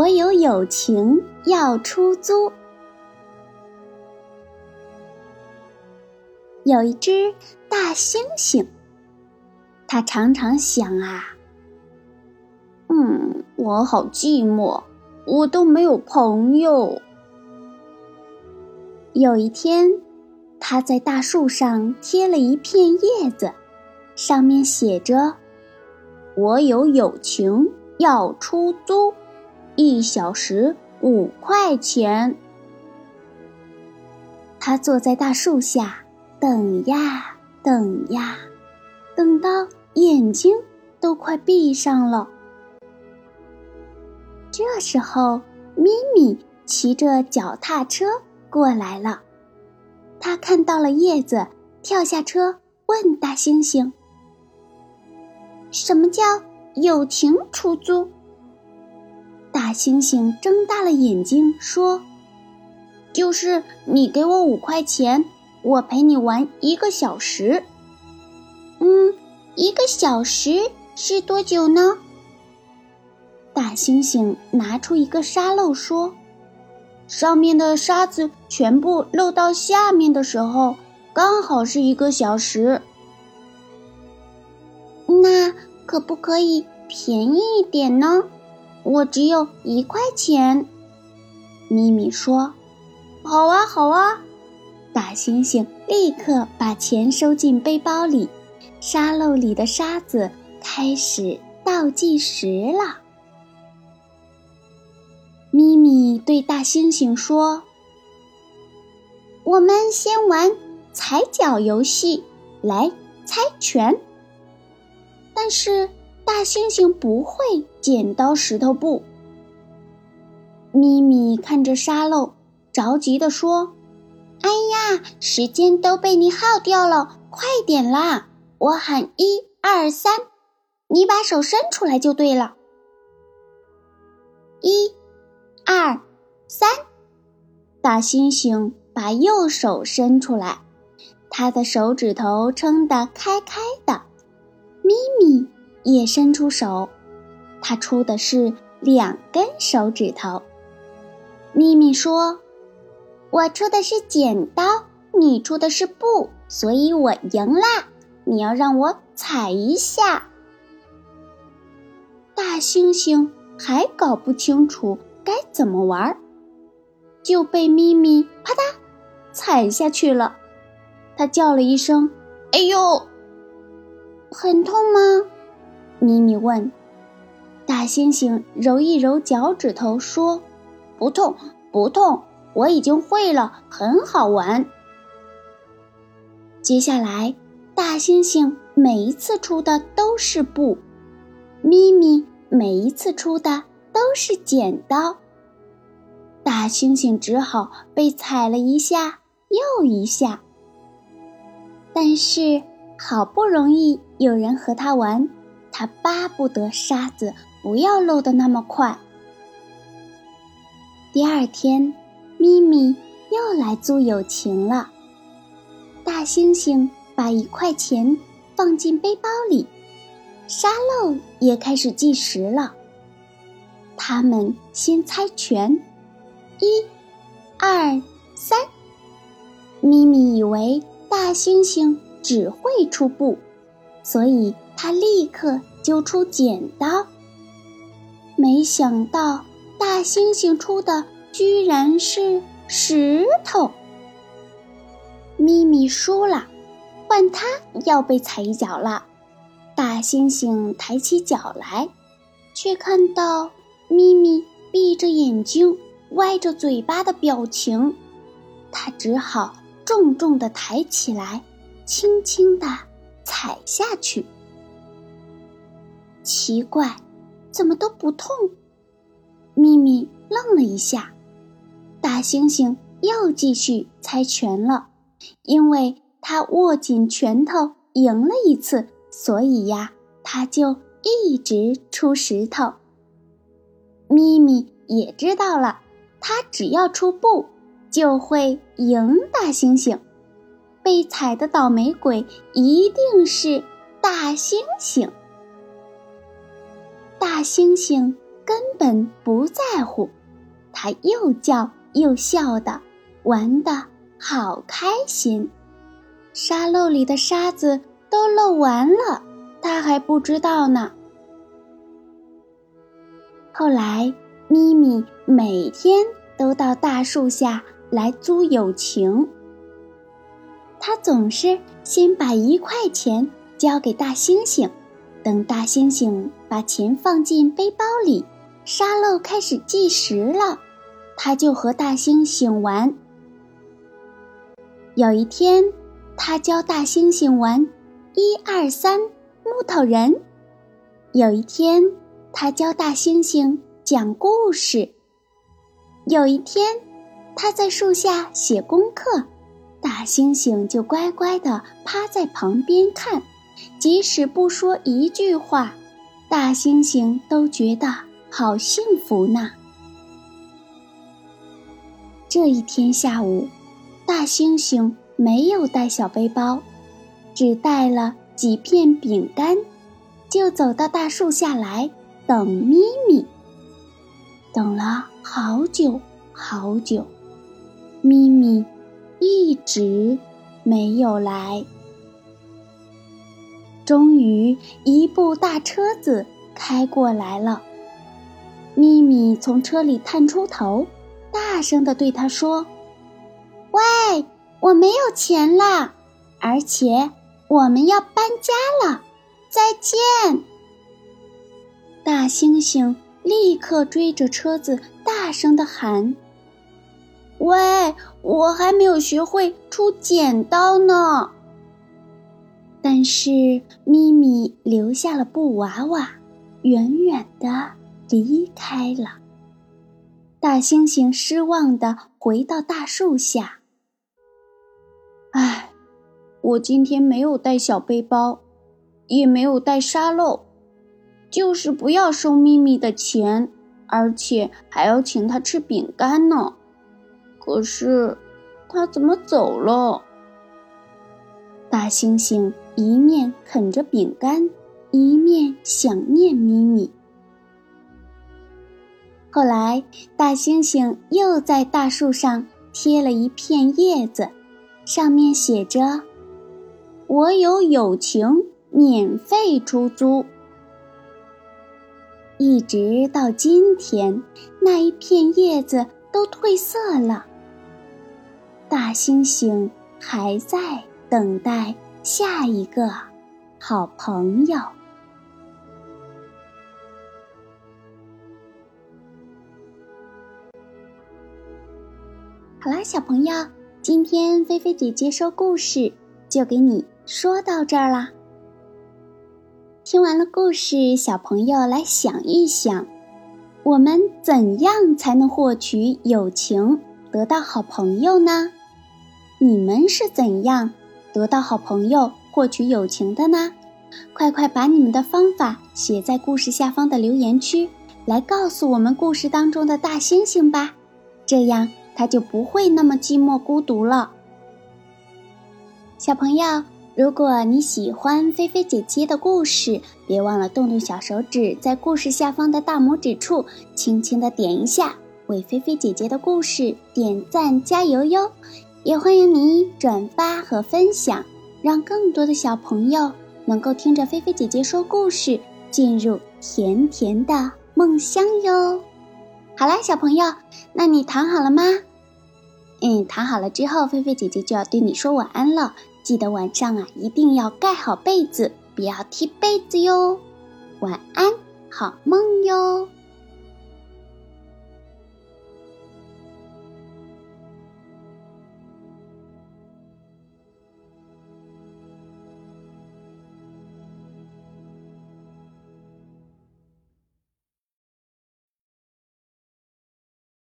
我有友情要出租。有一只大猩猩，它常常想啊，嗯，我好寂寞，我都没有朋友。有一天，它在大树上贴了一片叶子，上面写着：“我有友情要出租。”一小时五块钱。他坐在大树下，等呀等呀，等到眼睛都快闭上了。这时候，咪咪骑着脚踏车过来了。他看到了叶子，跳下车，问大猩猩：“什么叫友情出租？”大猩猩睁大了眼睛说：“就是你给我五块钱，我陪你玩一个小时。”“嗯，一个小时是多久呢？”大猩猩拿出一个沙漏说：“上面的沙子全部漏到下面的时候，刚好是一个小时。”“那可不可以便宜一点呢？”我只有一块钱，咪咪说：“好啊，好啊！”大猩猩立刻把钱收进背包里，沙漏里的沙子开始倒计时了。咪咪对大猩猩说：“我们先玩踩脚游戏，来猜拳。”但是。大猩猩不会剪刀石头布。咪咪看着沙漏，着急地说：“哎呀，时间都被你耗掉了，快点啦！我喊一二三，你把手伸出来就对了。一、二、三。”大猩猩把右手伸出来，他的手指头撑得开开的。咪咪。也伸出手，他出的是两根手指头。咪咪说：“我出的是剪刀，你出的是布，所以我赢啦！你要让我踩一下。”大猩猩还搞不清楚该怎么玩，就被咪咪啪嗒踩下去了。他叫了一声：“哎呦，很痛吗？”咪咪问：“大猩猩揉一揉脚趾头，说：‘不痛，不痛，我已经会了，很好玩。’接下来，大猩猩每一次出的都是布，咪咪每一次出的都是剪刀。大猩猩只好被踩了一下又一下。但是，好不容易有人和他玩。”他巴不得沙子不要漏得那么快。第二天，咪咪又来租友情了。大猩猩把一块钱放进背包里，沙漏也开始计时了。他们先猜拳，一、二、三。咪咪以为大猩猩只会出布，所以。他立刻揪出剪刀，没想到大猩猩出的居然是石头。咪咪输了，换他要被踩一脚了。大猩猩抬起脚来，却看到咪咪闭着眼睛、歪着嘴巴的表情，他只好重重的抬起来，轻轻的踩下去。奇怪，怎么都不痛？咪咪愣了一下。大猩猩又继续猜拳了，因为他握紧拳头赢了一次，所以呀，他就一直出石头。咪咪也知道了，他只要出布，就会赢大猩猩。被踩的倒霉鬼一定是大猩猩。大猩猩根本不在乎，它又叫又笑的，玩的好开心。沙漏里的沙子都漏完了，它还不知道呢。后来，咪咪每天都到大树下来租友情。他总是先把一块钱交给大猩猩，等大猩猩把钱放进背包里，沙漏开始计时了，他就和大猩猩玩。有一天，他教大猩猩玩一二三木头人；有一天，他教大猩猩讲故事；有一天，他在树下写功课。大猩猩就乖乖地趴在旁边看，即使不说一句话，大猩猩都觉得好幸福呢。这一天下午，大猩猩没有带小背包，只带了几片饼干，就走到大树下来等咪咪。等了好久好久，咪咪。一直没有来。终于，一部大车子开过来了。咪咪从车里探出头，大声的对他说：“喂，我没有钱了，而且我们要搬家了，再见！”大猩猩立刻追着车子，大声的喊。喂，我还没有学会出剪刀呢。但是咪咪留下了布娃娃，远远的离开了。大猩猩失望的回到大树下。唉，我今天没有带小背包，也没有带沙漏，就是不要收咪咪的钱，而且还要请他吃饼干呢。可是，他怎么走了？大猩猩一面啃着饼干，一面想念咪咪。后来，大猩猩又在大树上贴了一片叶子，上面写着：“我有友情，免费出租。”一直到今天，那一片叶子都褪色了。大猩猩还在等待下一个好朋友。好啦，小朋友，今天菲菲姐姐说故事就给你说到这儿啦。听完了故事，小朋友来想一想，我们怎样才能获取友情，得到好朋友呢？你们是怎样得到好朋友、获取友情的呢？快快把你们的方法写在故事下方的留言区，来告诉我们故事当中的大猩猩吧，这样他就不会那么寂寞孤独了。小朋友，如果你喜欢菲菲姐姐的故事，别忘了动动小手指，在故事下方的大拇指处轻轻的点一下，为菲菲姐姐的故事点赞加油哟！也欢迎你转发和分享，让更多的小朋友能够听着菲菲姐姐说故事，进入甜甜的梦乡哟。好啦，小朋友，那你躺好了吗？嗯，躺好了之后，菲菲姐姐就要对你说晚安了。记得晚上啊，一定要盖好被子，不要踢被子哟。晚安，好梦哟。